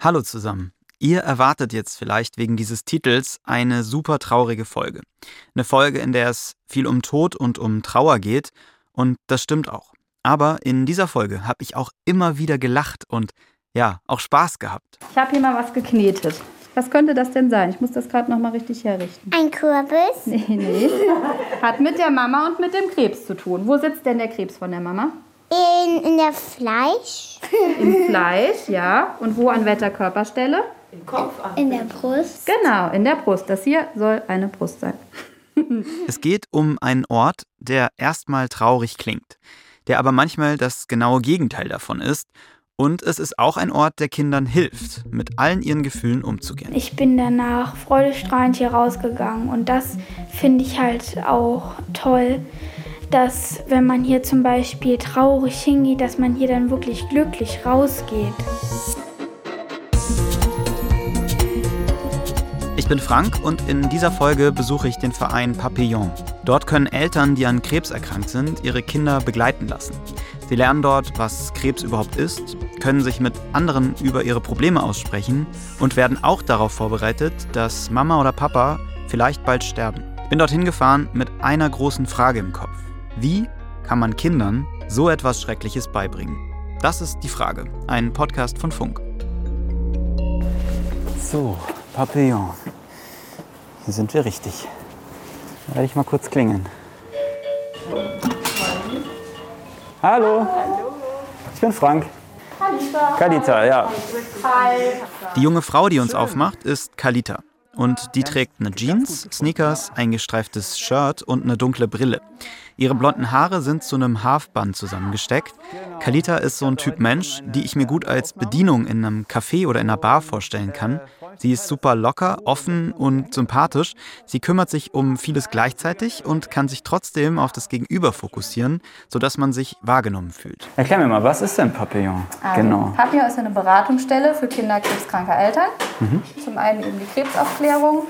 Hallo zusammen. Ihr erwartet jetzt vielleicht wegen dieses Titels eine super traurige Folge. Eine Folge, in der es viel um Tod und um Trauer geht. Und das stimmt auch. Aber in dieser Folge habe ich auch immer wieder gelacht und ja, auch Spaß gehabt. Ich habe hier mal was geknetet. Was könnte das denn sein? Ich muss das gerade noch mal richtig herrichten. Ein Kürbis? Nee, nee. Hat mit der Mama und mit dem Krebs zu tun. Wo sitzt denn der Krebs von der Mama? In, in der Fleisch? Im Fleisch, ja. Und wo an welcher Körperstelle? In der Brust? Genau, in der Brust. Das hier soll eine Brust sein. Es geht um einen Ort, der erstmal traurig klingt, der aber manchmal das genaue Gegenteil davon ist. Und es ist auch ein Ort, der Kindern hilft, mit allen ihren Gefühlen umzugehen. Ich bin danach freudestrahlend hier rausgegangen und das finde ich halt auch toll, dass wenn man hier zum Beispiel traurig hingeht, dass man hier dann wirklich glücklich rausgeht. Ich bin Frank und in dieser Folge besuche ich den Verein Papillon. Dort können Eltern, die an Krebs erkrankt sind, ihre Kinder begleiten lassen. Sie lernen dort, was Krebs überhaupt ist, können sich mit anderen über ihre Probleme aussprechen und werden auch darauf vorbereitet, dass Mama oder Papa vielleicht bald sterben. Ich bin dorthin gefahren mit einer großen Frage im Kopf. Wie kann man Kindern so etwas Schreckliches beibringen? Das ist die Frage. Ein Podcast von Funk. So, Papillon. Hier sind wir richtig. Da werde ich mal kurz klingeln. Hallo. Ich bin Frank. Kalita, ja. Die junge Frau, die uns aufmacht, ist Kalita. Und die trägt eine Jeans, Sneakers, ein gestreiftes Shirt und eine dunkle Brille. Ihre blonden Haare sind zu einem Halfband zusammengesteckt. Kalita ist so ein Typ Mensch, die ich mir gut als Bedienung in einem Café oder in einer Bar vorstellen kann. Sie ist super locker, offen und sympathisch. Sie kümmert sich um vieles gleichzeitig und kann sich trotzdem auf das Gegenüber fokussieren, sodass man sich wahrgenommen fühlt. Erklär mir mal, was ist denn Papillon? Also, genau. Papillon ist eine Beratungsstelle für kinderkrebskranke Eltern. Zum einen eben die Krebsaufklärung,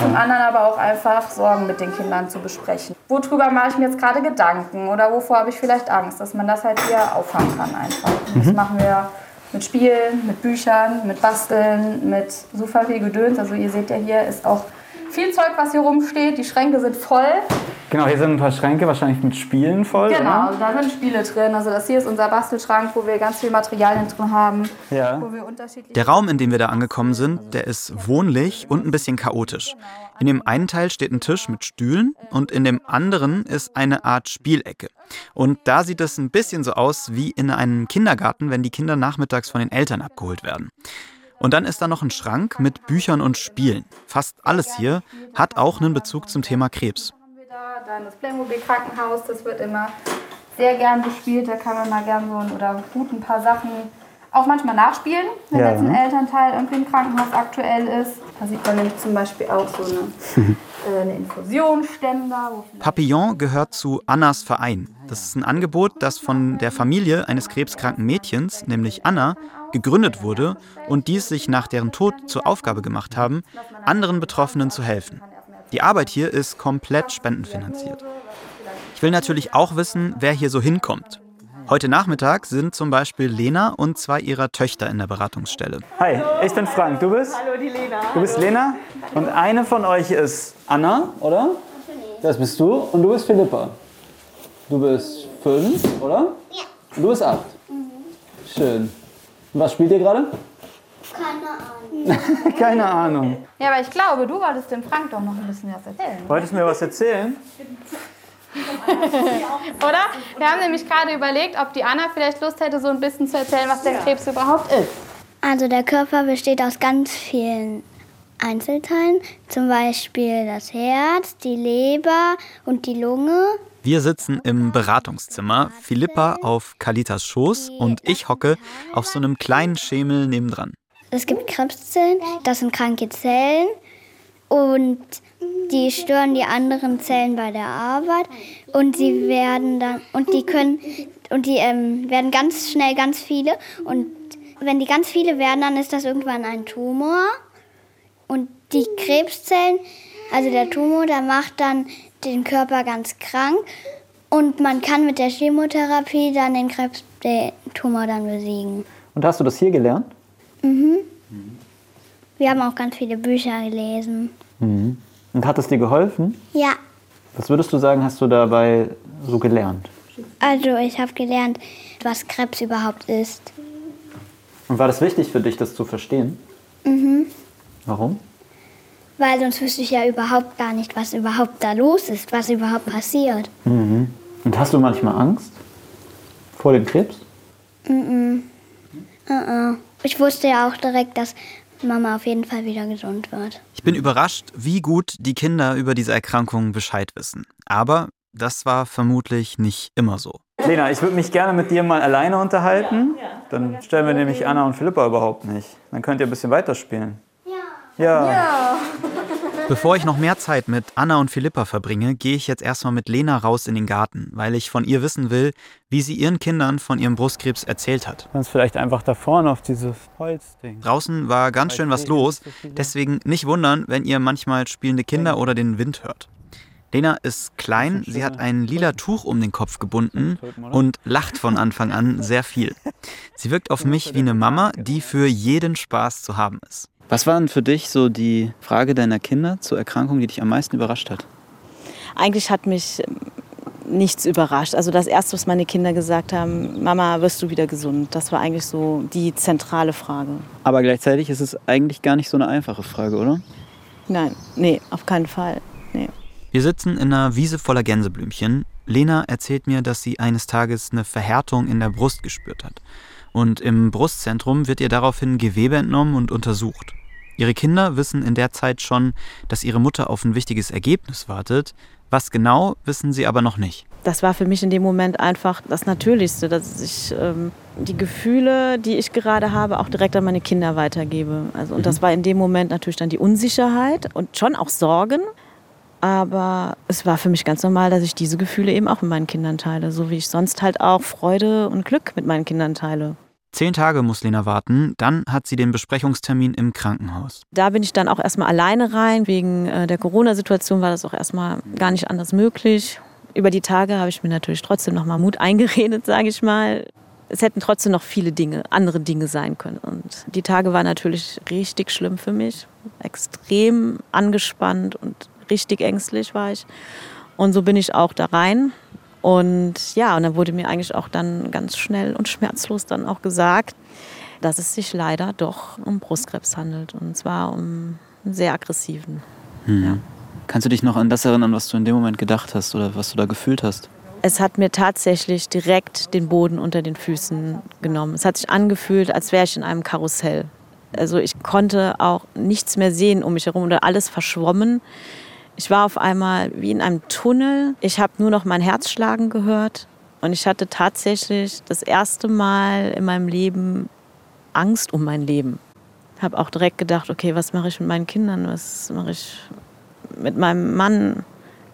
zum anderen aber auch einfach Sorgen mit den Kindern zu besprechen. Worüber mache ich mir jetzt gerade Gedanken oder wovor habe ich vielleicht Angst, dass man das halt hier auffangen kann einfach. Und Das machen wir mit Spielen, mit Büchern, mit Basteln, mit super viel Gedöns. Also ihr seht ja hier ist auch viel Zeug, was hier rumsteht. Die Schränke sind voll. Genau, hier sind ein paar Schränke wahrscheinlich mit Spielen voll. Genau, Oder? da sind Spiele drin. Also das hier ist unser Bastelschrank, wo wir ganz viel Materialien drin haben. Ja. Wo wir unterschiedliche Der Raum, in dem wir da angekommen sind, der ist wohnlich und ein bisschen chaotisch. In dem einen Teil steht ein Tisch mit Stühlen und in dem anderen ist eine Art Spielecke. Und da sieht es ein bisschen so aus wie in einem Kindergarten, wenn die Kinder nachmittags von den Eltern abgeholt werden. Und dann ist da noch ein Schrank mit Büchern und Spielen. Fast alles hier hat auch einen Bezug zum Thema Krebs. Dann das Playmobil-Krankenhaus, das wird immer sehr gern gespielt. Da kann man mal gern so ein, oder gut ein paar Sachen auch manchmal nachspielen, wenn Ja. jetzt ein Elternteil irgendwie im Krankenhaus aktuell ist. Da sieht man nämlich zum Beispiel auch so eine, äh, eine vielleicht Papillon gehört zu Annas Verein. Das ist ein Angebot, das von der Familie eines krebskranken Mädchens, nämlich Anna, gegründet wurde und die es sich nach deren Tod zur Aufgabe gemacht haben, anderen Betroffenen zu helfen. Die Arbeit hier ist komplett spendenfinanziert. Ich will natürlich auch wissen, wer hier so hinkommt. Heute Nachmittag sind zum Beispiel Lena und zwei ihrer Töchter in der Beratungsstelle. Hi, ich bin Frank. Du bist? Hallo, die Lena. Du bist Lena? Und eine von euch ist Anna, oder? Das bist du. Und du bist Philippa. Du bist fünf, oder? Ja. Und du bist acht. Schön. Was spielt ihr gerade? Keine Ahnung. Keine Ahnung. Ja, aber ich glaube, du wolltest dem Frank doch noch ein bisschen was erzählen. Wolltest du mir was erzählen? Oder? Wir haben nämlich gerade überlegt, ob die Anna vielleicht Lust hätte, so ein bisschen zu erzählen, was der Krebs überhaupt ist. Also der Körper besteht aus ganz vielen Einzelteilen. Zum Beispiel das Herz, die Leber und die Lunge. Wir sitzen im Beratungszimmer, Philippa auf Kalitas Schoß und ich hocke auf so einem kleinen Schemel nebendran. Es gibt Krebszellen, das sind kranke Zellen und die stören die anderen Zellen bei der Arbeit und sie werden dann und die können und die ähm, werden ganz schnell ganz viele und wenn die ganz viele werden, dann ist das irgendwann ein Tumor und die Krebszellen, also der Tumor, der macht dann den Körper ganz krank und man kann mit der Chemotherapie dann den Krebs, den Tumor dann besiegen. Und hast du das hier gelernt? Mhm. Wir haben auch ganz viele Bücher gelesen. Mhm. Und hat es dir geholfen? Ja. Was würdest du sagen, hast du dabei so gelernt? Also ich habe gelernt, was Krebs überhaupt ist. Und war das wichtig für dich, das zu verstehen? Mhm. Warum? Weil sonst wüsste ich ja überhaupt gar nicht, was überhaupt da los ist, was überhaupt passiert. Mhm. Und hast du manchmal Angst vor dem Krebs? Mhm. Mhm. Ich wusste ja auch direkt, dass Mama auf jeden Fall wieder gesund wird. Ich bin überrascht, wie gut die Kinder über diese Erkrankung Bescheid wissen. Aber das war vermutlich nicht immer so. Lena, ich würde mich gerne mit dir mal alleine unterhalten. Dann stellen wir nämlich Anna und Philippa überhaupt nicht. Dann könnt ihr ein bisschen weiterspielen. Ja. ja. Bevor ich noch mehr Zeit mit Anna und Philippa verbringe, gehe ich jetzt erstmal mit Lena raus in den Garten, weil ich von ihr wissen will, wie sie ihren Kindern von ihrem Brustkrebs erzählt hat. Kannst vielleicht einfach da vorne auf dieses Holzding. Draußen war ganz schön was los, deswegen nicht wundern, wenn ihr manchmal spielende Kinder oder den Wind hört. Lena ist klein, sie hat ein lila Tuch um den Kopf gebunden und lacht von Anfang an sehr viel. Sie wirkt auf mich wie eine Mama, die für jeden Spaß zu haben ist. Was war denn für dich so die Frage deiner Kinder zur Erkrankung, die dich am meisten überrascht hat? Eigentlich hat mich ähm, nichts überrascht. Also das Erste, was meine Kinder gesagt haben, Mama, wirst du wieder gesund? Das war eigentlich so die zentrale Frage. Aber gleichzeitig ist es eigentlich gar nicht so eine einfache Frage, oder? Nein, nee, auf keinen Fall. Nee. Wir sitzen in einer Wiese voller Gänseblümchen. Lena erzählt mir, dass sie eines Tages eine Verhärtung in der Brust gespürt hat. Und im Brustzentrum wird ihr daraufhin Gewebe entnommen und untersucht. Ihre Kinder wissen in der Zeit schon, dass ihre Mutter auf ein wichtiges Ergebnis wartet. Was genau, wissen sie aber noch nicht. Das war für mich in dem Moment einfach das Natürlichste, dass ich ähm, die Gefühle, die ich gerade habe, auch direkt an meine Kinder weitergebe. Also, und mhm. das war in dem Moment natürlich dann die Unsicherheit und schon auch Sorgen. Aber es war für mich ganz normal, dass ich diese Gefühle eben auch mit meinen Kindern teile, so wie ich sonst halt auch Freude und Glück mit meinen Kindern teile. Zehn Tage muss Lena warten, dann hat sie den Besprechungstermin im Krankenhaus. Da bin ich dann auch erstmal alleine rein. Wegen äh, der Corona-Situation war das auch erstmal gar nicht anders möglich. Über die Tage habe ich mir natürlich trotzdem noch mal Mut eingeredet, sage ich mal. Es hätten trotzdem noch viele Dinge, andere Dinge sein können. Und die Tage waren natürlich richtig schlimm für mich. Extrem angespannt und richtig ängstlich war ich. Und so bin ich auch da rein und ja, und dann wurde mir eigentlich auch dann ganz schnell und schmerzlos dann auch gesagt, dass es sich leider doch um Brustkrebs handelt. Und zwar um einen sehr aggressiven. Hm. Ja. Kannst du dich noch an das erinnern, was du in dem Moment gedacht hast oder was du da gefühlt hast? Es hat mir tatsächlich direkt den Boden unter den Füßen genommen. Es hat sich angefühlt, als wäre ich in einem Karussell. Also ich konnte auch nichts mehr sehen um mich herum oder alles verschwommen. Ich war auf einmal wie in einem Tunnel. Ich habe nur noch mein Herz schlagen gehört. Und ich hatte tatsächlich das erste Mal in meinem Leben Angst um mein Leben. Ich habe auch direkt gedacht, okay, was mache ich mit meinen Kindern? Was mache ich mit meinem Mann?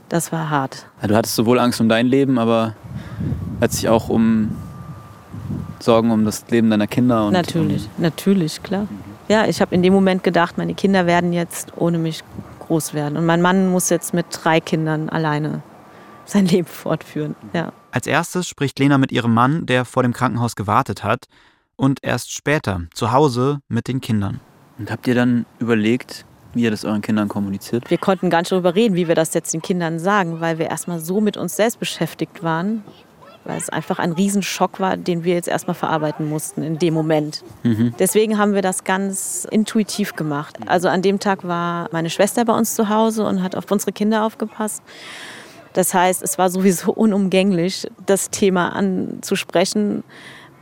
Das war hart. Ja, du hattest sowohl Angst um dein Leben, aber letztlich auch um Sorgen um das Leben deiner Kinder. Und natürlich, um natürlich, klar. Ja, ich habe in dem Moment gedacht, meine Kinder werden jetzt ohne mich groß werden. Und mein Mann muss jetzt mit drei Kindern alleine sein Leben fortführen. Ja. Als erstes spricht Lena mit ihrem Mann, der vor dem Krankenhaus gewartet hat, und erst später zu Hause mit den Kindern. Und habt ihr dann überlegt, wie ihr das euren Kindern kommuniziert? Wir konnten gar nicht darüber reden, wie wir das jetzt den Kindern sagen, weil wir erstmal so mit uns selbst beschäftigt waren, weil es einfach ein Riesenschock war, den wir jetzt erstmal verarbeiten mussten in dem Moment. Mhm. Deswegen haben wir das ganz intuitiv gemacht. Also an dem Tag war meine Schwester bei uns zu Hause und hat auf unsere Kinder aufgepasst. Das heißt, es war sowieso unumgänglich, das Thema anzusprechen.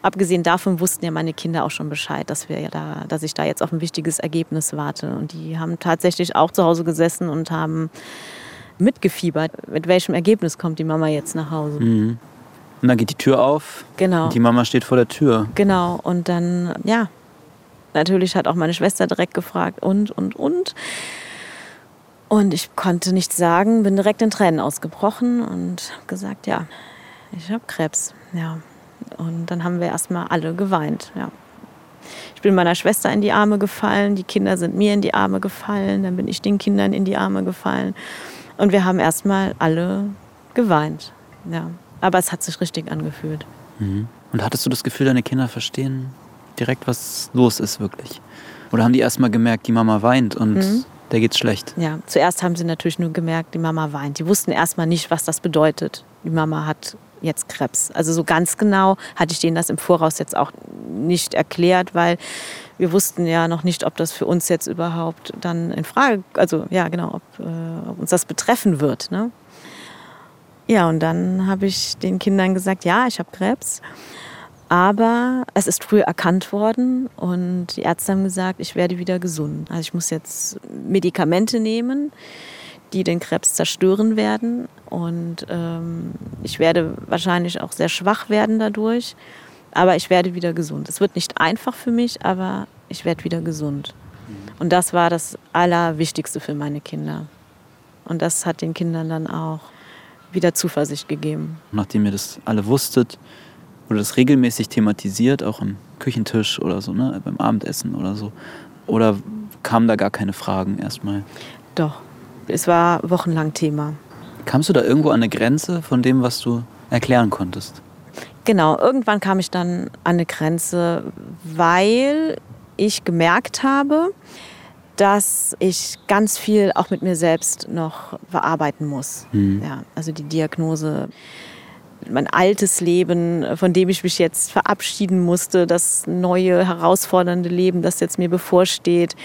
Abgesehen davon wussten ja meine Kinder auch schon Bescheid, dass, wir ja da, dass ich da jetzt auf ein wichtiges Ergebnis warte. Und die haben tatsächlich auch zu Hause gesessen und haben mitgefiebert, mit welchem Ergebnis kommt die Mama jetzt nach Hause. Mhm. Und dann geht die Tür auf. Genau. Die Mama steht vor der Tür. Genau. Und dann, ja, natürlich hat auch meine Schwester direkt gefragt und, und, und. Und ich konnte nichts sagen, bin direkt in Tränen ausgebrochen und gesagt, ja, ich habe Krebs. Ja. Und dann haben wir erstmal alle geweint. Ja. Ich bin meiner Schwester in die Arme gefallen, die Kinder sind mir in die Arme gefallen, dann bin ich den Kindern in die Arme gefallen. Und wir haben erstmal alle geweint. Ja. Aber es hat sich richtig angefühlt. Mhm. Und hattest du das Gefühl, deine Kinder verstehen direkt, was los ist wirklich? Oder haben die erst mal gemerkt, die Mama weint und mhm. der geht's schlecht? Ja, zuerst haben sie natürlich nur gemerkt, die Mama weint. Die wussten erst mal nicht, was das bedeutet. Die Mama hat jetzt Krebs. Also so ganz genau hatte ich denen das im Voraus jetzt auch nicht erklärt, weil wir wussten ja noch nicht, ob das für uns jetzt überhaupt dann in Frage, also ja genau, ob, äh, ob uns das betreffen wird. Ne? Ja, und dann habe ich den Kindern gesagt, ja, ich habe Krebs. Aber es ist früh erkannt worden und die Ärzte haben gesagt, ich werde wieder gesund. Also ich muss jetzt Medikamente nehmen, die den Krebs zerstören werden. Und ähm, ich werde wahrscheinlich auch sehr schwach werden dadurch. Aber ich werde wieder gesund. Es wird nicht einfach für mich, aber ich werde wieder gesund. Und das war das Allerwichtigste für meine Kinder. Und das hat den Kindern dann auch wieder Zuversicht gegeben. Nachdem ihr das alle wusstet, wurde das regelmäßig thematisiert, auch am Küchentisch oder so, ne? beim Abendessen oder so? Oder kamen da gar keine Fragen erstmal? Doch, es war wochenlang Thema. Kamst du da irgendwo an eine Grenze von dem, was du erklären konntest? Genau, irgendwann kam ich dann an eine Grenze, weil ich gemerkt habe, dass ich ganz viel auch mit mir selbst noch bearbeiten muss. Mhm. Ja, also die Diagnose, mein altes Leben, von dem ich mich jetzt verabschieden musste, das neue, herausfordernde Leben, das jetzt mir bevorsteht.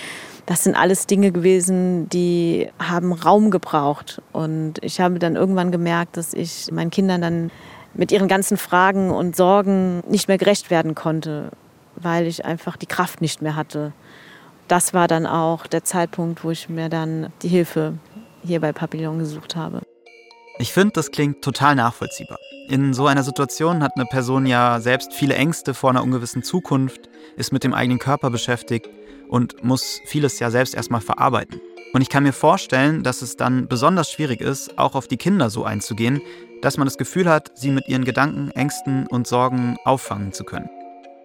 Das sind alles Dinge gewesen, die haben Raum gebraucht. Und ich habe dann irgendwann gemerkt, dass ich meinen Kindern dann mit ihren ganzen Fragen und Sorgen nicht mehr gerecht werden konnte, weil ich einfach die Kraft nicht mehr hatte das war dann auch der Zeitpunkt, wo ich mir dann die Hilfe hier bei Papillon gesucht habe. Ich finde, das klingt total nachvollziehbar. In so einer Situation hat eine Person ja selbst viele Ängste vor einer ungewissen Zukunft, ist mit dem eigenen Körper beschäftigt und muss vieles ja selbst erstmal verarbeiten. Und ich kann mir vorstellen, dass es dann besonders schwierig ist, auch auf die Kinder so einzugehen, dass man das Gefühl hat, sie mit ihren Gedanken, Ängsten und Sorgen auffangen zu können.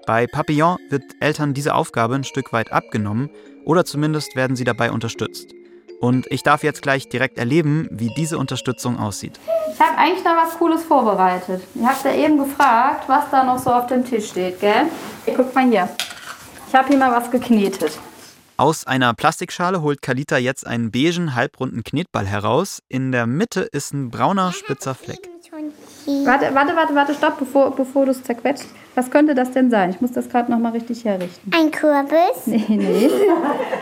Bei Papillon wird Eltern diese Aufgabe ein Stück weit abgenommen oder zumindest werden sie dabei unterstützt. Und ich darf jetzt gleich direkt erleben, wie diese Unterstützung aussieht. Ich habe eigentlich noch was Cooles vorbereitet. Ihr habt ja eben gefragt, was da noch so auf dem Tisch steht, gell? Guckt mal hier. Ich habe hier mal was geknetet. Aus einer Plastikschale holt Kalita jetzt einen beigen, halbrunden Knetball heraus. In der Mitte ist ein brauner, spitzer Fleck. Warte, warte, warte, warte, stopp, bevor, bevor du es zerquetscht. Was könnte das denn sein? Ich muss das gerade noch mal richtig herrichten. Ein Kürbis? Nee, nee.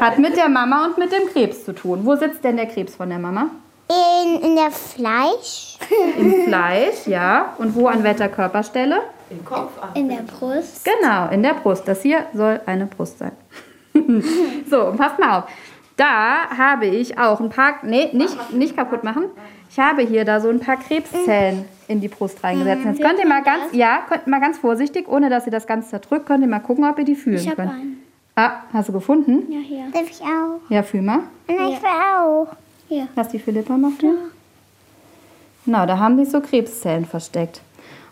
Hat mit der Mama und mit dem Krebs zu tun. Wo sitzt denn der Krebs von der Mama? In, in der Fleisch. Im Fleisch, ja. Und wo an welcher Körperstelle? Im Kopf. In der Brust. Genau, in der Brust. Das hier soll eine Brust sein. so, passt mal auf. Da habe ich auch ein paar, nee, nicht, nicht kaputt machen. Ich habe hier da so ein paar Krebszellen in die Brust reingesetzt. Jetzt könnt ihr mal ganz, ja, könnt mal ganz vorsichtig, ohne dass ihr das Ganze zerdrückt, könnt ihr mal gucken, ob ihr die fühlen ich könnt. Einen. Ah, hast du gefunden? Ja, hier. Darf ich auch? Ja, fühl mal. Nein, ich will auch. Hier. Lass die Philippa mal fühlen. Ja. Genau, da haben sich so Krebszellen versteckt.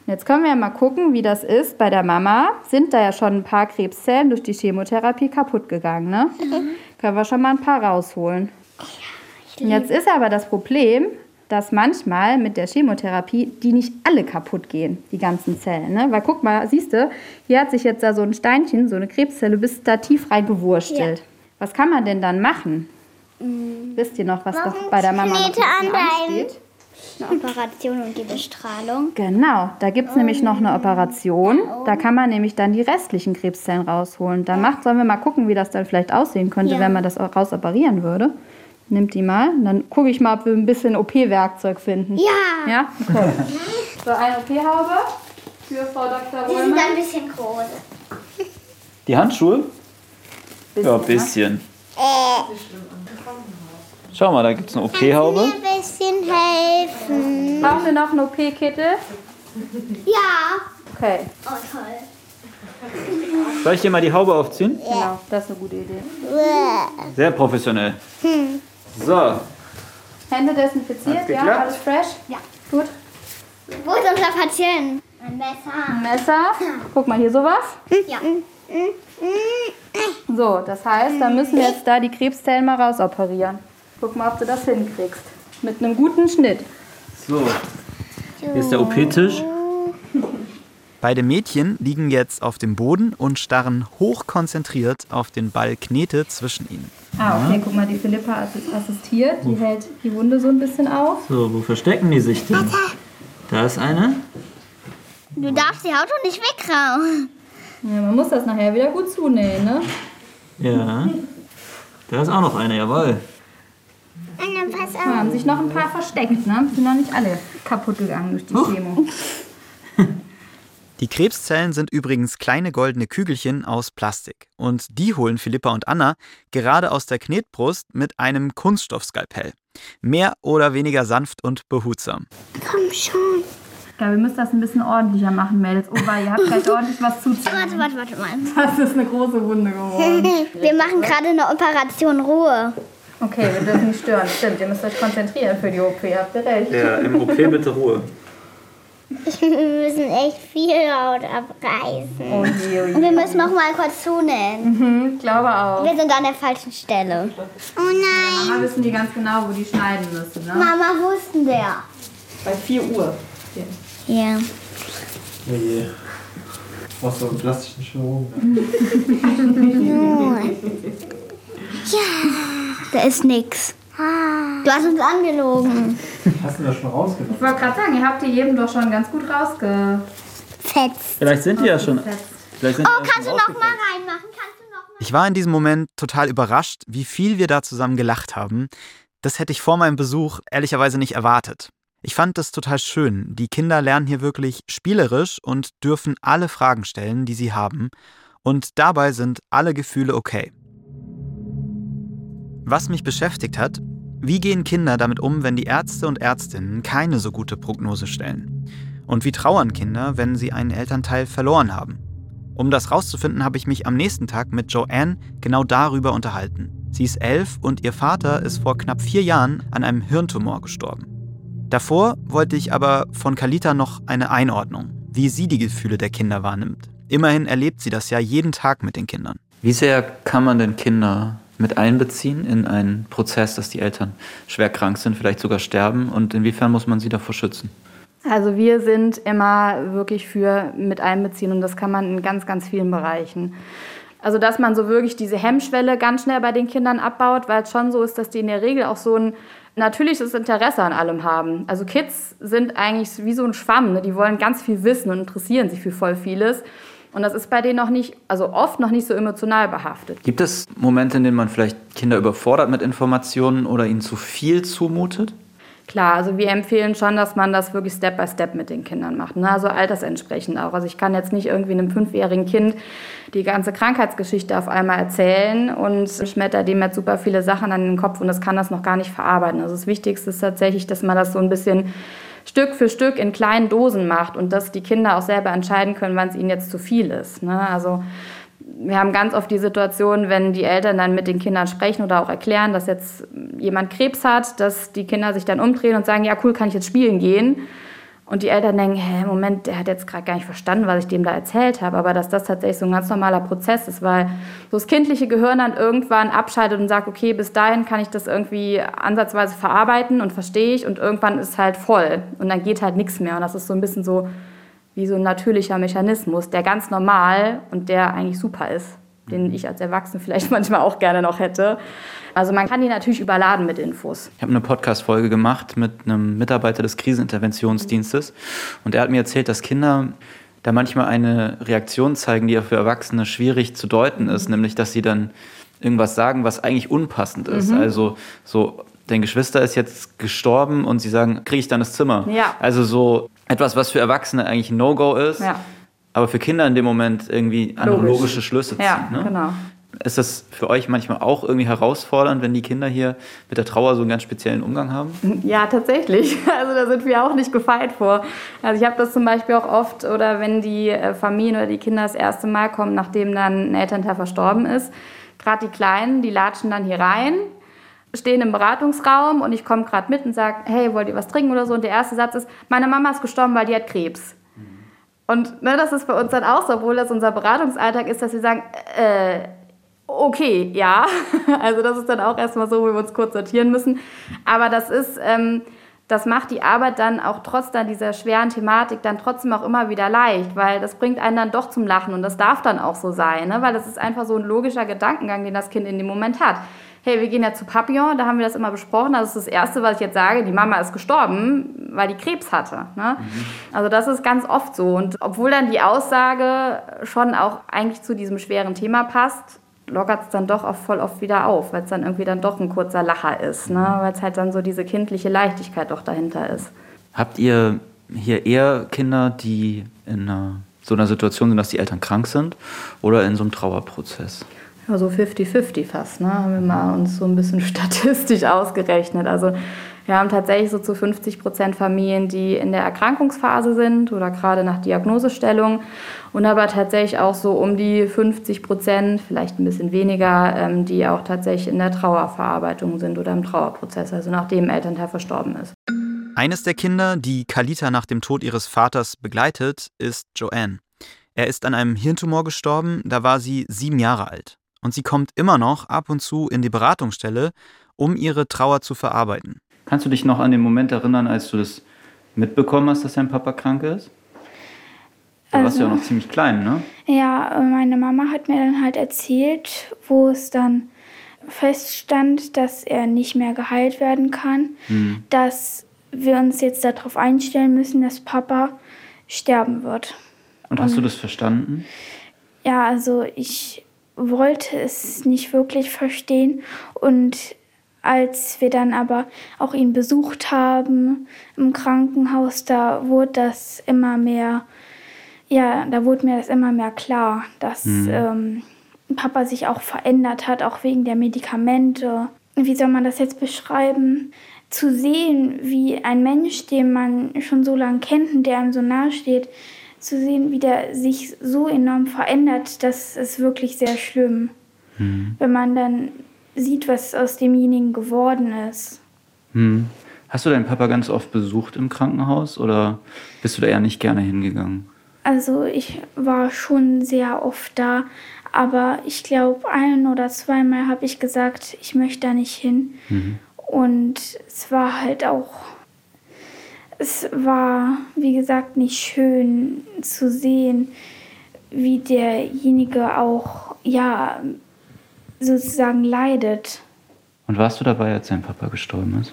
Und jetzt können wir mal gucken, wie das ist. Bei der Mama sind da ja schon ein paar Krebszellen durch die Chemotherapie kaputt gegangen. Ne? Mhm. Können wir schon mal ein paar rausholen. Ja, jetzt ist aber das Problem, dass manchmal mit der Chemotherapie die nicht alle kaputt gehen, die ganzen Zellen. Ne? Weil guck mal, siehst du, hier hat sich jetzt da so ein Steinchen, so eine Krebszelle, bis da tief reingewurstelt. Ja. Was kann man denn dann machen? Mhm. Wisst ihr noch, was da bei der Mama noch ansteht? Eine Operation und die Bestrahlung. Genau, da gibt es nämlich noch eine Operation. Da kann man nämlich dann die restlichen Krebszellen rausholen. Dann macht, sollen wir mal gucken, wie das dann vielleicht aussehen könnte, ja. wenn man das rausoperieren würde. Nimmt die mal. Dann gucke ich mal, ob wir ein bisschen OP-Werkzeug finden. Ja. Ja? Okay. so, eine OP-Haube für Frau Dr. Römer. Die sind ein bisschen groß. Die Handschuhe? Bisschen, ja, ein bisschen. Äh. Schau mal, da gibt es eine OP-Haube. Kannst du mir ein bisschen helfen? Brauchen wir noch eine OP-Kittel? Ja. Okay. Oh, toll. Soll ich dir mal die Haube aufziehen? Ja. Genau, das ist eine gute Idee. Sehr professionell. Hm. So. Hände desinfiziert, ja? Alles fresh? Ja. Gut. Wo ist unser Patient? Ein Messer. Ein Messer. Guck mal, hier sowas? Ja. So, das heißt, da müssen wir jetzt da die Krebszellen mal rausoperieren. Guck mal, ob du das hinkriegst. Mit einem guten Schnitt. So. Hier ist der OP-Tisch. Beide Mädchen liegen jetzt auf dem Boden und starren hochkonzentriert auf den Ball Knete zwischen ihnen. Ah, okay, guck mal, die Philippa assistiert. Die hält die Wunde so ein bisschen auf. So, wo verstecken die sich denn? Da ist eine. Du darfst die Haut doch nicht wegrauen. Ja, man muss das nachher wieder gut zunähen, ne? Ja. Da ist auch noch eine, jawohl. Da haben sich noch ein paar versteckt, ne? Sind noch nicht alle kaputt gegangen durch die Chemo. Die Krebszellen sind übrigens kleine goldene Kügelchen aus Plastik. Und die holen Philippa und Anna gerade aus der Knetbrust mit einem Kunststoffskalpell. Mehr oder weniger sanft und behutsam. Komm schon. Ja, wir müssen das ein bisschen ordentlicher machen, Mädels. Oh, weil ihr habt gleich ordentlich was zuzuziehen. Warte, warte, warte mal. Das ist eine große Wunde geworden. Wir machen gerade eine Operation Ruhe. Okay, wir dürfen nicht stören. Stimmt, ihr müsst euch konzentrieren für die OP. Habt ihr recht. Ja, im OP bitte Ruhe. Wir müssen echt viel Haut abreißen. Oh je, oh je. Und wir müssen noch mal kurz zunähen. Ich glaube auch. Wir sind an der falschen Stelle. Oh nein. Mama wissen die ganz genau, wo die schneiden müssen, ne? Mama, wo ist denn der? Bei 4 Uhr. Hier. Oh je. Was so einen plastischen Chirurgen. Da ist nix. Du hast uns angelogen. Hast du das schon rausgenommen? Ich wollte gerade sagen, ihr habt die eben doch schon ganz gut rausge... Fetzt. Vielleicht sind die ja schon. Vielleicht sind Oh, kannst du noch mal reinmachen? Kannst du noch mal? Ich war in diesem Moment total überrascht, wie viel wir da zusammen gelacht haben. Das hätte ich vor meinem Besuch ehrlicherweise nicht erwartet. Ich fand das total schön. Die Kinder lernen hier wirklich spielerisch und dürfen alle Fragen stellen, die sie haben. Und dabei sind alle Gefühle okay. Was mich beschäftigt hat, wie gehen Kinder damit um, wenn die Ärzte und Ärztinnen keine so gute Prognose stellen? Und wie trauern Kinder, wenn sie einen Elternteil verloren haben? Um das rauszufinden, habe ich mich am nächsten Tag mit Joanne genau darüber unterhalten. Sie ist elf und ihr Vater ist vor knapp vier Jahren an einem Hirntumor gestorben. Davor wollte ich aber von Kalita noch eine Einordnung, wie sie die Gefühle der Kinder wahrnimmt. Immerhin erlebt sie das ja jeden Tag mit den Kindern. Wie sehr kann man denn Kinder mit einbeziehen in einen Prozess, dass die Eltern schwer krank sind, vielleicht sogar sterben? Und inwiefern muss man sie davor schützen? Also wir sind immer wirklich für mit einbeziehen und das kann man in ganz, ganz vielen Bereichen. Also dass man so wirklich diese Hemmschwelle ganz schnell bei den Kindern abbaut, weil es schon so ist, dass die in der Regel auch so ein natürliches Interesse an allem haben. Also Kids sind eigentlich wie so ein Schwamm, ne? die wollen ganz viel wissen und interessieren sich für voll vieles. Und das ist bei denen noch nicht, also oft noch nicht so emotional behaftet. Gibt es Momente, in denen man vielleicht Kinder überfordert mit Informationen oder ihnen zu viel zumutet? Klar, also wir empfehlen schon, dass man das wirklich Step by Step mit den Kindern macht. Ne? Also altersentsprechend auch. Also ich kann jetzt nicht irgendwie einem fünfjährigen Kind die ganze Krankheitsgeschichte auf einmal erzählen und schmetter dem jetzt super viele Sachen an den Kopf und das kann das noch gar nicht verarbeiten. Also das Wichtigste ist tatsächlich, dass man das so ein bisschen Stück für Stück in kleinen Dosen macht und dass die Kinder auch selber entscheiden können, wann es ihnen jetzt zu viel ist. Ne? Also wir haben ganz oft die Situation, wenn die Eltern dann mit den Kindern sprechen oder auch erklären, dass jetzt jemand Krebs hat, dass die Kinder sich dann umdrehen und sagen, ja cool, kann ich jetzt spielen gehen? Und die Eltern denken, hä, Moment, der hat jetzt gerade gar nicht verstanden, was ich dem da erzählt habe. Aber dass das tatsächlich so ein ganz normaler Prozess ist, weil so das kindliche Gehirn dann irgendwann abschaltet und sagt, okay, bis dahin kann ich das irgendwie ansatzweise verarbeiten und verstehe ich und irgendwann ist halt voll und dann geht halt nichts mehr. Und das ist so ein bisschen so wie so ein natürlicher Mechanismus, der ganz normal und der eigentlich super ist, den ich als Erwachsene vielleicht manchmal auch gerne noch hätte. Also man kann die natürlich überladen mit Infos. Ich habe eine Podcast-Folge gemacht mit einem Mitarbeiter des Kriseninterventionsdienstes und er hat mir erzählt, dass Kinder da manchmal eine Reaktion zeigen, die ja für Erwachsene schwierig zu deuten ist, nämlich dass sie dann irgendwas sagen, was eigentlich unpassend ist. Also so, dein Geschwister ist jetzt gestorben und sie sagen, kriege ich dann das Zimmer? Ja. Also so etwas, was für Erwachsene eigentlich ein No-Go ist, Ja. aber für Kinder in dem Moment irgendwie analogische Schlüsse ziehen. Ja, ne? genau. Ist das für euch manchmal auch irgendwie herausfordernd, wenn die Kinder hier mit der Trauer so einen ganz speziellen Umgang haben? Ja, tatsächlich. Also da sind wir auch nicht gefeit vor. Also ich habe das zum Beispiel auch oft, oder wenn die äh, Familien oder die Kinder das erste Mal kommen, nachdem dann ein Elternteil verstorben ist, gerade die Kleinen, die latschen dann hier rein, stehen im Beratungsraum und ich komme gerade mit und sage, hey, wollt ihr was trinken oder so? Und der erste Satz ist, meine Mama ist gestorben, weil die hat Krebs. Und ne, das ist für uns dann auch so, obwohl das unser Beratungsalltag ist, dass wir sagen, äh, okay, ja. Also das ist dann auch erstmal so, wo wir uns kurz sortieren müssen. Aber das ist ähm, das macht die Arbeit dann auch trotz dann dieser schweren Thematik dann trotzdem auch immer wieder leicht, weil das bringt einen dann doch zum Lachen und das darf dann auch so sein, ne? weil das ist einfach so ein logischer Gedankengang, den das Kind in dem Moment hat. Hey, wir gehen ja zu Papillon, da haben wir das immer besprochen. Das ist das Erste, was ich jetzt sage. Die Mama ist gestorben, weil die Krebs hatte. Ne? Mhm. Also das ist ganz oft so. Und obwohl dann die Aussage schon auch eigentlich zu diesem schweren Thema passt, lockert es dann doch auch voll oft wieder auf, weil es dann irgendwie dann doch ein kurzer Lacher ist, ne? weil es halt dann so diese kindliche Leichtigkeit doch dahinter ist. Habt ihr hier eher Kinder, die in einer, so einer Situation sind, dass die Eltern krank sind oder in so einem Trauerprozess? Ja, so 50-50 fast, ne? haben wir mal uns so ein bisschen statistisch ausgerechnet. Also wir haben tatsächlich so zu 50 Prozent Familien, die in der Erkrankungsphase sind oder gerade nach Diagnosestellung und aber tatsächlich auch so um die 50 Prozent, vielleicht ein bisschen weniger, ähm, die auch tatsächlich in der Trauerverarbeitung sind oder im Trauerprozess, also nachdem Elternteil verstorben ist. Eines der Kinder, die Kalita nach dem Tod ihres Vaters begleitet, ist Joanne. Er ist an einem Hirntumor gestorben, da war sie sieben Jahre alt. Und sie kommt immer noch ab und zu in die Beratungsstelle, um ihre Trauer zu verarbeiten. Kannst du dich noch an den Moment erinnern, als du das mitbekommen hast, dass dein Papa krank ist? Da also, warst du ja also, noch ziemlich klein, ne? Ja, meine Mama hat mir dann halt erzählt, wo es dann feststand, dass er nicht mehr geheilt werden kann, mhm. dass wir uns jetzt darauf einstellen müssen, dass Papa sterben wird. Und hast Und, du das verstanden? Ja, also ich wollte es nicht wirklich verstehen und als wir dann aber auch ihn besucht haben im Krankenhaus, da wurde das immer mehr ja, da wurde mir das immer mehr klar, dass mhm. ähm, Papa sich auch verändert hat, auch wegen der Medikamente. Wie soll man das jetzt beschreiben? Zu sehen, wie ein Mensch, den man schon so lange kennt und der einem so nahe steht, zu sehen, wie der sich so enorm verändert, das ist wirklich sehr schlimm. Mhm. Wenn man dann sieht, was aus demjenigen geworden ist. Mhm. Hast du deinen Papa ganz oft besucht im Krankenhaus oder bist du da eher nicht gerne hingegangen? Also ich war schon sehr oft da, aber ich glaube, ein oder zweimal habe ich gesagt, ich möchte da nicht hin. Mhm. Und es war halt auch, es war, wie gesagt, nicht schön zu sehen, wie derjenige auch, ja, sozusagen leidet. Und warst du dabei, als dein Papa gestorben ist?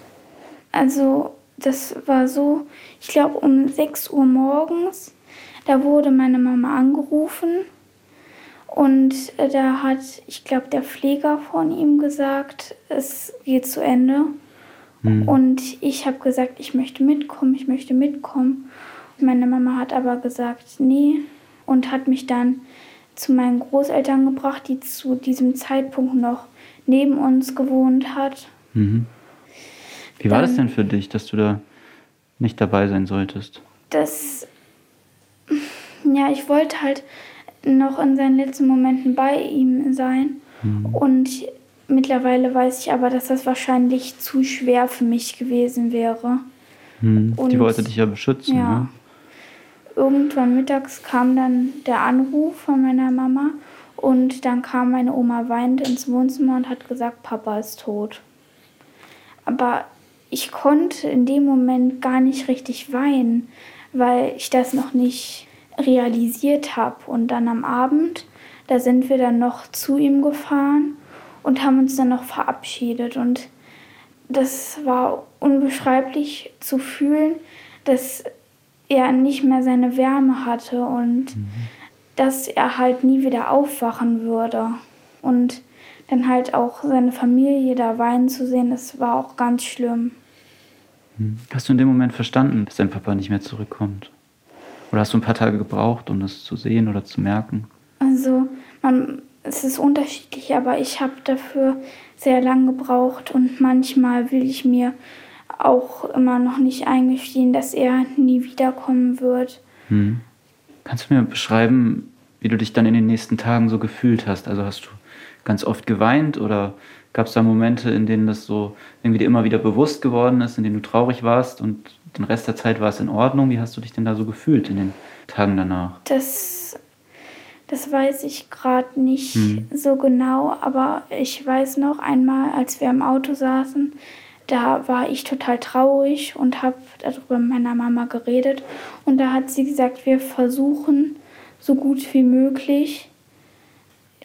Also, das war so, ich glaube, um 6 Uhr morgens da wurde meine Mama angerufen und äh, da hat, ich glaube, der Pfleger von ihm gesagt, es geht zu Ende. Mhm. Und ich habe gesagt, ich möchte mitkommen, ich möchte mitkommen. Meine Mama hat aber gesagt, nee, und hat mich dann zu meinen Großeltern gebracht, die zu diesem Zeitpunkt noch neben uns gewohnt hat. Mhm. Wie war dann, das denn für dich, dass du da nicht dabei sein solltest? Das ja, ich wollte halt noch in seinen letzten Momenten bei ihm sein. Mhm. Und mittlerweile weiß ich aber, dass das wahrscheinlich zu schwer für mich gewesen wäre. Mhm. Die wollte dich ja beschützen. Ja. Ne? Irgendwann mittags kam dann der Anruf von meiner Mama und dann kam meine Oma weinend ins Wohnzimmer und hat gesagt, Papa ist tot. Aber ich konnte in dem Moment gar nicht richtig weinen, weil ich das noch nicht realisiert habe. Und dann am Abend, da sind wir dann noch zu ihm gefahren und haben uns dann noch verabschiedet. Und das war unbeschreiblich zu fühlen, dass er nicht mehr seine Wärme hatte und mhm. dass er halt nie wieder aufwachen würde. Und dann halt auch seine Familie da weinen zu sehen, das war auch ganz schlimm. Mhm. Hast du in dem Moment verstanden, dass dein Papa nicht mehr zurückkommt? Oder hast du ein paar Tage gebraucht, um das zu sehen oder zu merken? Also, man, es ist unterschiedlich, aber ich habe dafür sehr lange gebraucht und manchmal will ich mir auch immer noch nicht eingestehen, dass er nie wiederkommen wird. Hm. Kannst du mir beschreiben, wie du dich dann in den nächsten Tagen so gefühlt hast? Also hast du ganz oft geweint oder gab es da Momente, in denen das so irgendwie dir immer wieder bewusst geworden ist, in denen du traurig warst und den Rest der Zeit war es in Ordnung. Wie hast du dich denn da so gefühlt in den Tagen danach? Das, das weiß ich gerade nicht hm. so genau, aber ich weiß noch einmal, als wir im Auto saßen, da war ich total traurig und habe darüber mit meiner Mama geredet. Und da hat sie gesagt, wir versuchen so gut wie möglich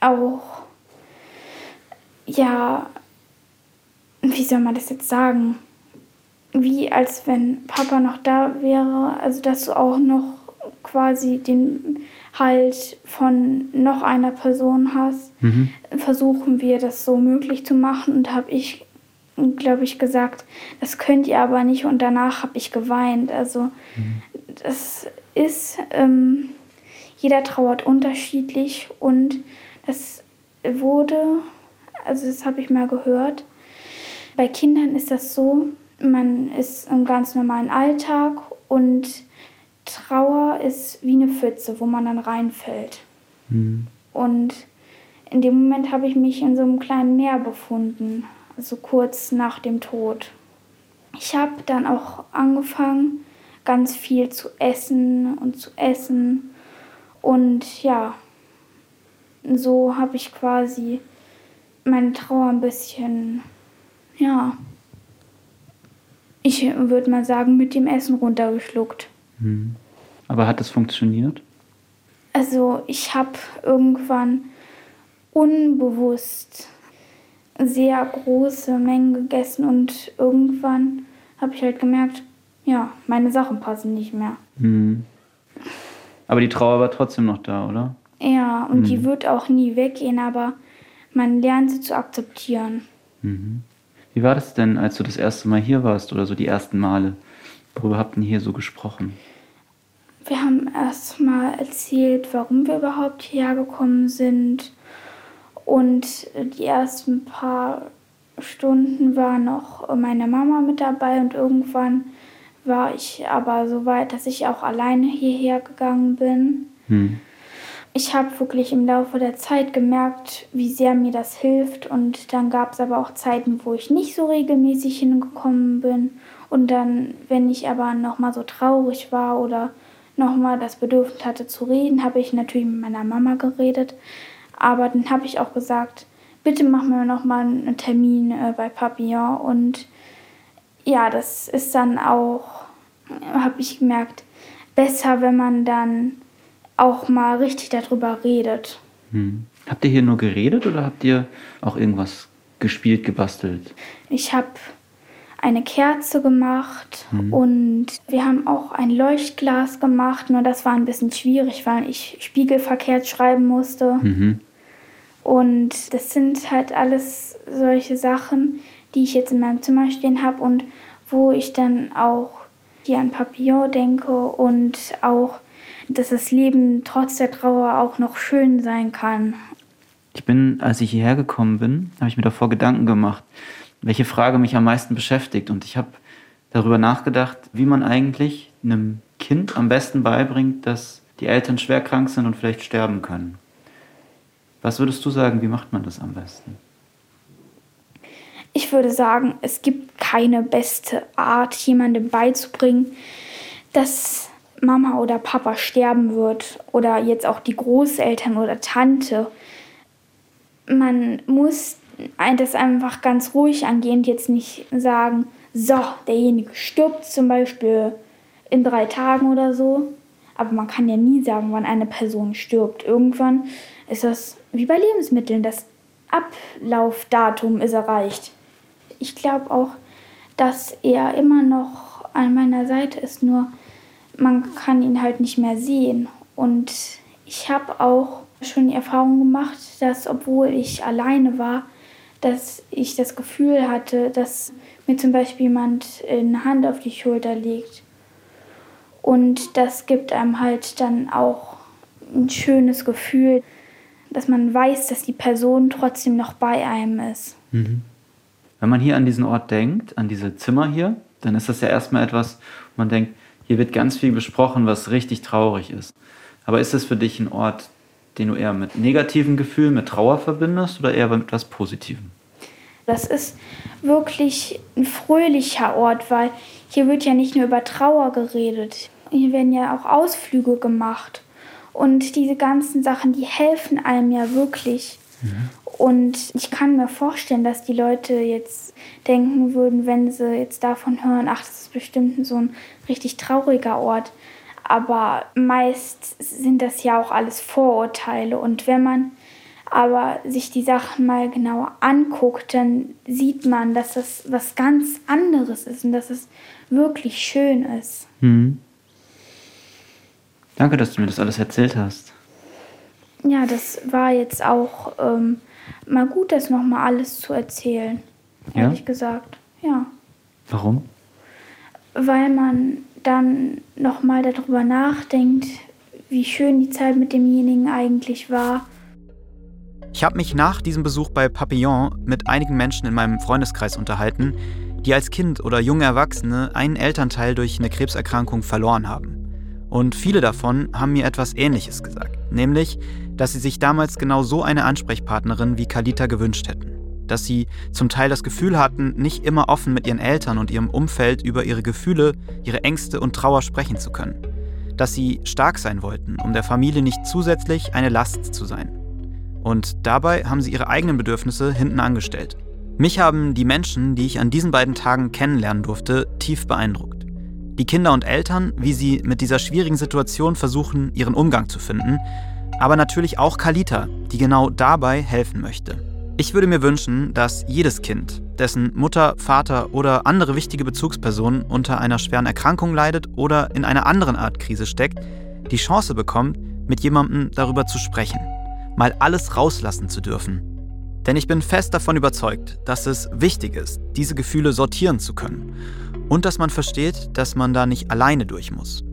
auch, ja, wie soll man das jetzt sagen? Wie als wenn Papa noch da wäre, also dass du auch noch quasi den Halt von noch einer Person hast, mhm. versuchen wir das so möglich zu machen und habe ich glaube ich, gesagt, das könnt ihr aber nicht. Und danach habe ich geweint. Also mhm. das ist, ähm, jeder trauert unterschiedlich und das wurde, also das habe ich mal gehört, bei Kindern ist das so, man ist im ganz normalen Alltag und Trauer ist wie eine Pfütze, wo man dann reinfällt. Mhm. Und in dem Moment habe ich mich in so einem kleinen Meer befunden so kurz nach dem Tod. Ich habe dann auch angefangen, ganz viel zu essen und zu essen. Und ja, so habe ich quasi meine Trauer ein bisschen, ja, ich würde mal sagen, mit dem Essen runtergeschluckt. Hm. Aber hat das funktioniert? Also ich habe irgendwann unbewusst sehr große Mengen gegessen und irgendwann habe ich halt gemerkt, ja, meine Sachen passen nicht mehr. Mhm. Aber die Trauer war trotzdem noch da, oder? Ja, und mhm. die wird auch nie weggehen, aber man lernt sie zu akzeptieren. Mhm. Wie war das denn, als du das erste Mal hier warst oder so die ersten Male? Worüber habt ihr hier so gesprochen? Wir haben erst mal erzählt, warum wir überhaupt hierher gekommen sind und die ersten paar Stunden war noch meine Mama mit dabei und irgendwann war ich aber so weit, dass ich auch alleine hierher gegangen bin. Hm. Ich habe wirklich im Laufe der Zeit gemerkt, wie sehr mir das hilft und dann gab es aber auch Zeiten, wo ich nicht so regelmäßig hingekommen bin und dann, wenn ich aber nochmal so traurig war oder nochmal das Bedürfnis hatte zu reden, habe ich natürlich mit meiner Mama geredet. Aber dann habe ich auch gesagt, bitte machen wir noch mal einen Termin äh, bei Papillon. Und ja, das ist dann auch, habe ich gemerkt, besser, wenn man dann auch mal richtig darüber redet. Hm. Habt ihr hier nur geredet oder habt ihr auch irgendwas gespielt, gebastelt? Ich habe eine Kerze gemacht mhm. und wir haben auch ein Leuchtglas gemacht. Nur das war ein bisschen schwierig, weil ich spiegelverkehrt schreiben musste. Mhm. Und das sind halt alles solche Sachen, die ich jetzt in meinem Zimmer stehen habe und wo ich dann auch hier an Papillon denke und auch, dass das Leben trotz der Trauer auch noch schön sein kann. Ich bin, als ich hierher gekommen bin, habe ich mir davor Gedanken gemacht, welche Frage mich am meisten beschäftigt. Und ich habe darüber nachgedacht, wie man eigentlich einem Kind am besten beibringt, dass die Eltern schwer krank sind und vielleicht sterben können. Was würdest du sagen, wie macht man das am besten? Ich würde sagen, es gibt keine beste Art, jemandem beizubringen, dass Mama oder Papa sterben wird oder jetzt auch die Großeltern oder Tante. Man muss das einfach ganz ruhig angehen und jetzt nicht sagen, so, derjenige stirbt zum Beispiel in drei Tagen oder so. Aber man kann ja nie sagen, wann eine Person stirbt. Irgendwann ist das wie bei Lebensmitteln, das Ablaufdatum ist erreicht. Ich glaube auch, dass er immer noch an meiner Seite ist, nur man kann ihn halt nicht mehr sehen. Und ich habe auch schon die Erfahrung gemacht, dass obwohl ich alleine war, dass ich das Gefühl hatte, dass mir zum Beispiel jemand eine Hand auf die Schulter legt. Und das gibt einem halt dann auch ein schönes Gefühl dass man weiß, dass die Person trotzdem noch bei einem ist. Mhm. Wenn man hier an diesen Ort denkt, an diese Zimmer hier, dann ist das ja erstmal etwas, man denkt, hier wird ganz viel besprochen, was richtig traurig ist. Aber ist das für dich ein Ort, den du eher mit negativen Gefühlen, mit Trauer verbindest oder eher mit etwas Positivem? Das ist wirklich ein fröhlicher Ort, weil hier wird ja nicht nur über Trauer geredet. Hier werden ja auch Ausflüge gemacht. Und diese ganzen Sachen, die helfen einem ja wirklich. Mhm. Und ich kann mir vorstellen, dass die Leute jetzt denken würden, wenn sie jetzt davon hören, ach, das ist bestimmt so ein richtig trauriger Ort. Aber meist sind das ja auch alles Vorurteile. Und wenn man aber sich die Sachen mal genauer anguckt, dann sieht man, dass das was ganz anderes ist und dass es wirklich schön ist. Mhm. Danke, dass du mir das alles erzählt hast. Ja, das war jetzt auch ähm, mal gut, das nochmal alles zu erzählen. Ja? Ehrlich gesagt. Ja. Warum? Weil man dann nochmal darüber nachdenkt, wie schön die Zeit mit demjenigen eigentlich war. Ich habe mich nach diesem Besuch bei Papillon mit einigen Menschen in meinem Freundeskreis unterhalten, die als Kind oder junge Erwachsene einen Elternteil durch eine Krebserkrankung verloren haben. Und viele davon haben mir etwas Ähnliches gesagt, nämlich, dass sie sich damals genau so eine Ansprechpartnerin wie Kalita gewünscht hätten. Dass sie zum Teil das Gefühl hatten, nicht immer offen mit ihren Eltern und ihrem Umfeld über ihre Gefühle, ihre Ängste und Trauer sprechen zu können. Dass sie stark sein wollten, um der Familie nicht zusätzlich eine Last zu sein. Und dabei haben sie ihre eigenen Bedürfnisse hinten angestellt. Mich haben die Menschen, die ich an diesen beiden Tagen kennenlernen durfte, tief beeindruckt. Die Kinder und Eltern, wie sie mit dieser schwierigen Situation versuchen, ihren Umgang zu finden, aber natürlich auch Kalita, die genau dabei helfen möchte. Ich würde mir wünschen, dass jedes Kind, dessen Mutter, Vater oder andere wichtige Bezugsperson unter einer schweren Erkrankung leidet oder in einer anderen Art Krise steckt, die Chance bekommt, mit jemandem darüber zu sprechen, mal alles rauslassen zu dürfen. Denn ich bin fest davon überzeugt, dass es wichtig ist, diese Gefühle sortieren zu können und dass man versteht, dass man da nicht alleine durch muss.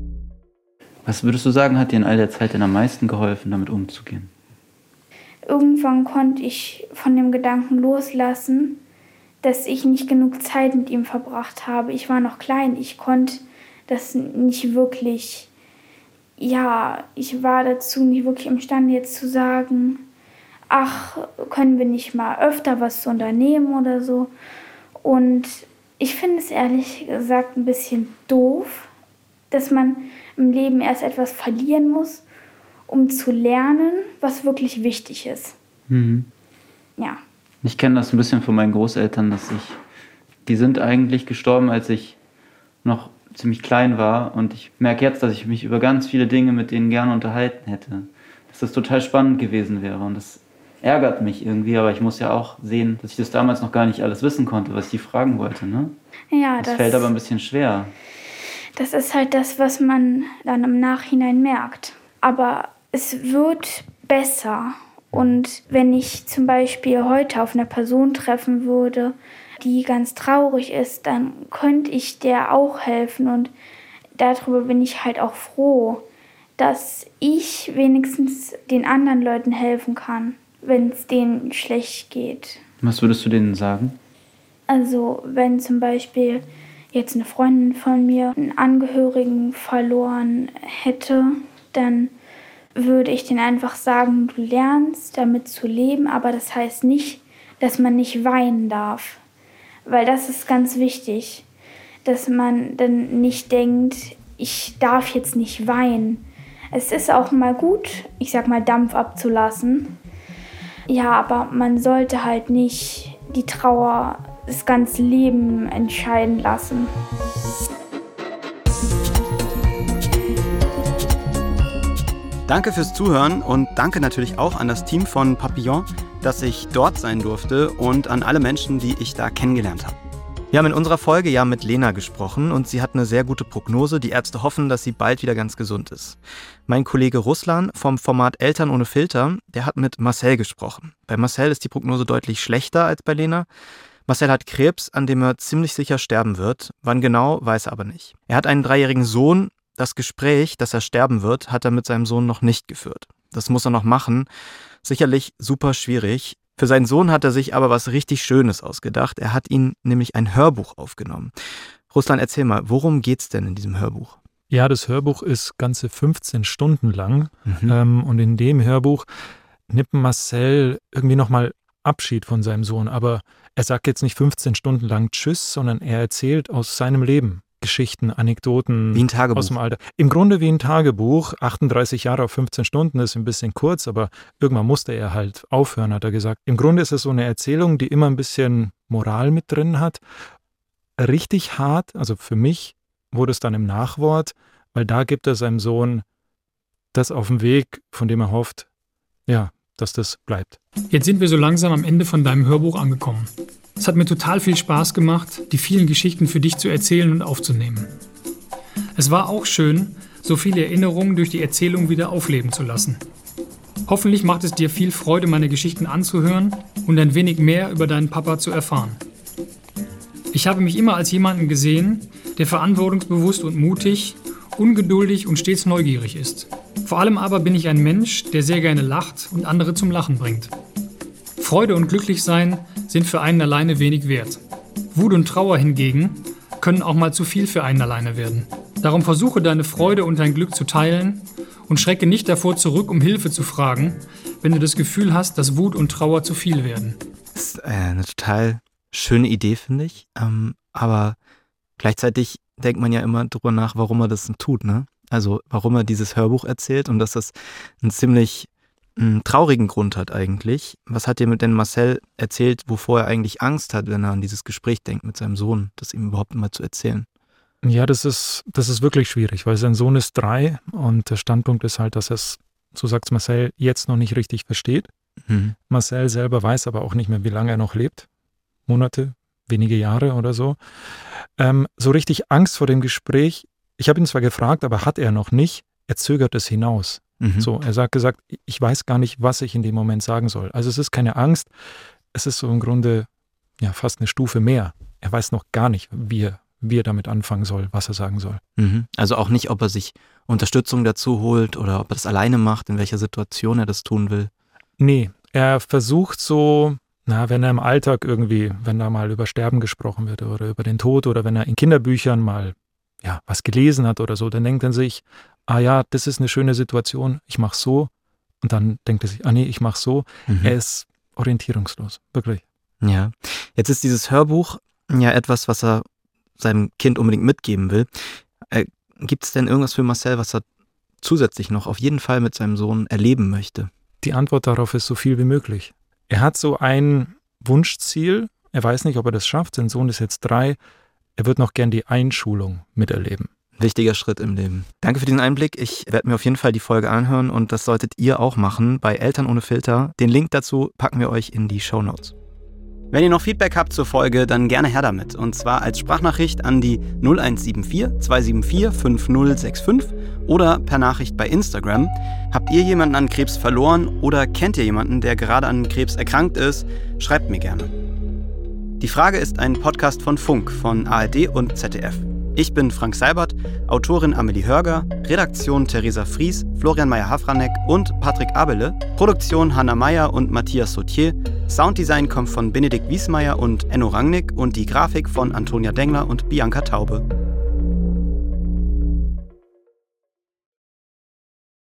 Was würdest du sagen, hat dir in all der Zeit denn am meisten geholfen, damit umzugehen? Irgendwann konnte ich von dem Gedanken loslassen, dass ich nicht genug Zeit mit ihm verbracht habe. Ich war noch klein, ich konnte das nicht wirklich, ja, ich war dazu nicht wirklich imstande jetzt zu sagen, ach, können wir nicht mal öfter was unternehmen oder so. Und ich finde es ehrlich gesagt ein bisschen doof, dass man im Leben erst etwas verlieren muss, um zu lernen, was wirklich wichtig ist. Mhm. Ja. Ich kenne das ein bisschen von meinen Großeltern, dass ich, die sind eigentlich gestorben, als ich noch ziemlich klein war und ich merke jetzt, dass ich mich über ganz viele Dinge mit denen gerne unterhalten hätte. Dass das total spannend gewesen wäre und das ärgert mich irgendwie, aber ich muss ja auch sehen, dass ich das damals noch gar nicht alles wissen konnte, was ich die fragen wollte. Ne? Ja, das, das fällt aber ein bisschen schwer das ist halt das, was man dann im Nachhinein merkt. Aber es wird besser. Und wenn ich zum Beispiel heute auf eine Person treffen würde, die ganz traurig ist, dann könnte ich der auch helfen. Und darüber bin ich halt auch froh, dass ich wenigstens den anderen Leuten helfen kann, wenn es denen schlecht geht. Was würdest du denen sagen? Also wenn zum Beispiel jetzt eine Freundin von mir einen Angehörigen verloren hätte, dann würde ich denen einfach sagen, du lernst damit zu leben, aber das heißt nicht, dass man nicht weinen darf. Weil das ist ganz wichtig, dass man dann nicht denkt, ich darf jetzt nicht weinen. Es ist auch mal gut, ich sag mal, Dampf abzulassen. Ja, aber man sollte halt nicht die Trauer das ganze Leben entscheiden lassen. Danke fürs Zuhören und danke natürlich auch an das Team von Papillon, dass ich dort sein durfte und an alle Menschen, die ich da kennengelernt habe. Wir haben in unserer Folge ja mit Lena gesprochen und sie hat eine sehr gute Prognose. Die Ärzte hoffen, dass sie bald wieder ganz gesund ist. Mein Kollege Ruslan vom Format Eltern ohne Filter, der hat mit Marcel gesprochen. Bei Marcel ist die Prognose deutlich schlechter als bei Lena. Marcel hat Krebs, an dem er ziemlich sicher sterben wird. Wann genau, weiß er aber nicht. Er hat einen dreijährigen Sohn. Das Gespräch, dass er sterben wird, hat er mit seinem Sohn noch nicht geführt. Das muss er noch machen. Sicherlich super schwierig. Für seinen Sohn hat er sich aber was richtig Schönes ausgedacht. Er hat ihn nämlich ein Hörbuch aufgenommen. Russland, erzähl mal, worum geht's denn in diesem Hörbuch? Ja, das Hörbuch ist ganze 15 Stunden lang. Mhm. Ähm, und in dem Hörbuch nimmt Marcel irgendwie nochmal Abschied von seinem Sohn. Aber er sagt jetzt nicht 15 Stunden lang Tschüss, sondern er erzählt aus seinem Leben. Geschichten, Anekdoten wie ein Tagebuch. aus dem Alter. Im Grunde wie ein Tagebuch. 38 Jahre auf 15 Stunden ist ein bisschen kurz, aber irgendwann musste er halt aufhören, hat er gesagt. Im Grunde ist es so eine Erzählung, die immer ein bisschen Moral mit drin hat. Richtig hart, also für mich wurde es dann im Nachwort, weil da gibt er seinem Sohn das auf dem Weg, von dem er hofft, ja, dass das bleibt. Jetzt sind wir so langsam am Ende von deinem Hörbuch angekommen. Es hat mir total viel Spaß gemacht, die vielen Geschichten für dich zu erzählen und aufzunehmen. Es war auch schön, so viele Erinnerungen durch die Erzählung wieder aufleben zu lassen. Hoffentlich macht es dir viel Freude, meine Geschichten anzuhören und ein wenig mehr über deinen Papa zu erfahren. Ich habe mich immer als jemanden gesehen, der verantwortungsbewusst und mutig, ungeduldig und stets neugierig ist. Vor allem aber bin ich ein Mensch, der sehr gerne lacht und andere zum Lachen bringt. Freude und Glücklichsein sind für einen alleine wenig wert. Wut und Trauer hingegen können auch mal zu viel für einen alleine werden. Darum versuche deine Freude und dein Glück zu teilen und schrecke nicht davor zurück, um Hilfe zu fragen, wenn du das Gefühl hast, dass Wut und Trauer zu viel werden. Das ist äh, eine total schöne Idee, finde ich. Ähm, aber gleichzeitig denkt man ja immer drüber nach, warum er das tut, ne? Also warum er dieses Hörbuch erzählt und dass das ein ziemlich einen traurigen Grund hat eigentlich. Was hat dir denn Marcel erzählt, wovor er eigentlich Angst hat, wenn er an dieses Gespräch denkt mit seinem Sohn, das ihm überhaupt mal zu erzählen? Ja, das ist, das ist wirklich schwierig, weil sein Sohn ist drei und der Standpunkt ist halt, dass er es, so sagt Marcel, jetzt noch nicht richtig versteht. Mhm. Marcel selber weiß aber auch nicht mehr, wie lange er noch lebt. Monate, wenige Jahre oder so. Ähm, so richtig Angst vor dem Gespräch. Ich habe ihn zwar gefragt, aber hat er noch nicht. Er zögert es hinaus. Mhm. So, er sagt gesagt, ich weiß gar nicht, was ich in dem Moment sagen soll. Also es ist keine Angst, es ist so im Grunde ja fast eine Stufe mehr. Er weiß noch gar nicht, wie er, wie er damit anfangen soll, was er sagen soll. Mhm. Also auch nicht, ob er sich Unterstützung dazu holt oder ob er das alleine macht, in welcher Situation er das tun will. Nee, er versucht so, na, wenn er im Alltag irgendwie, wenn da mal über Sterben gesprochen wird oder über den Tod oder wenn er in Kinderbüchern mal ja, was gelesen hat oder so, dann denkt er sich, ah ja, das ist eine schöne Situation, ich mache so. Und dann denkt er sich, ah nee, ich mache so. Mhm. Er ist orientierungslos, wirklich. Ja, jetzt ist dieses Hörbuch ja etwas, was er seinem Kind unbedingt mitgeben will. Äh, Gibt es denn irgendwas für Marcel, was er zusätzlich noch auf jeden Fall mit seinem Sohn erleben möchte? Die Antwort darauf ist so viel wie möglich. Er hat so ein Wunschziel. Er weiß nicht, ob er das schafft. Sein Sohn ist jetzt drei. Er wird noch gern die Einschulung miterleben wichtiger Schritt im Leben. Danke für diesen Einblick. Ich werde mir auf jeden Fall die Folge anhören und das solltet ihr auch machen bei Eltern ohne Filter. Den Link dazu packen wir euch in die Show Notes. Wenn ihr noch Feedback habt zur Folge, dann gerne her damit. Und zwar als Sprachnachricht an die 0174 274 5065 oder per Nachricht bei Instagram. Habt ihr jemanden an Krebs verloren oder kennt ihr jemanden, der gerade an Krebs erkrankt ist? Schreibt mir gerne. Die Frage ist ein Podcast von Funk, von ARD und ZDF. Ich bin Frank Seibert, Autorin Amelie Hörger, Redaktion Theresa Fries, Florian Meyer-Hafranek und Patrick Abele, Produktion Hanna Meyer und Matthias Sautier, Sounddesign kommt von Benedikt Wiesmeier und Enno Rangnick und die Grafik von Antonia Dengler und Bianca Taube.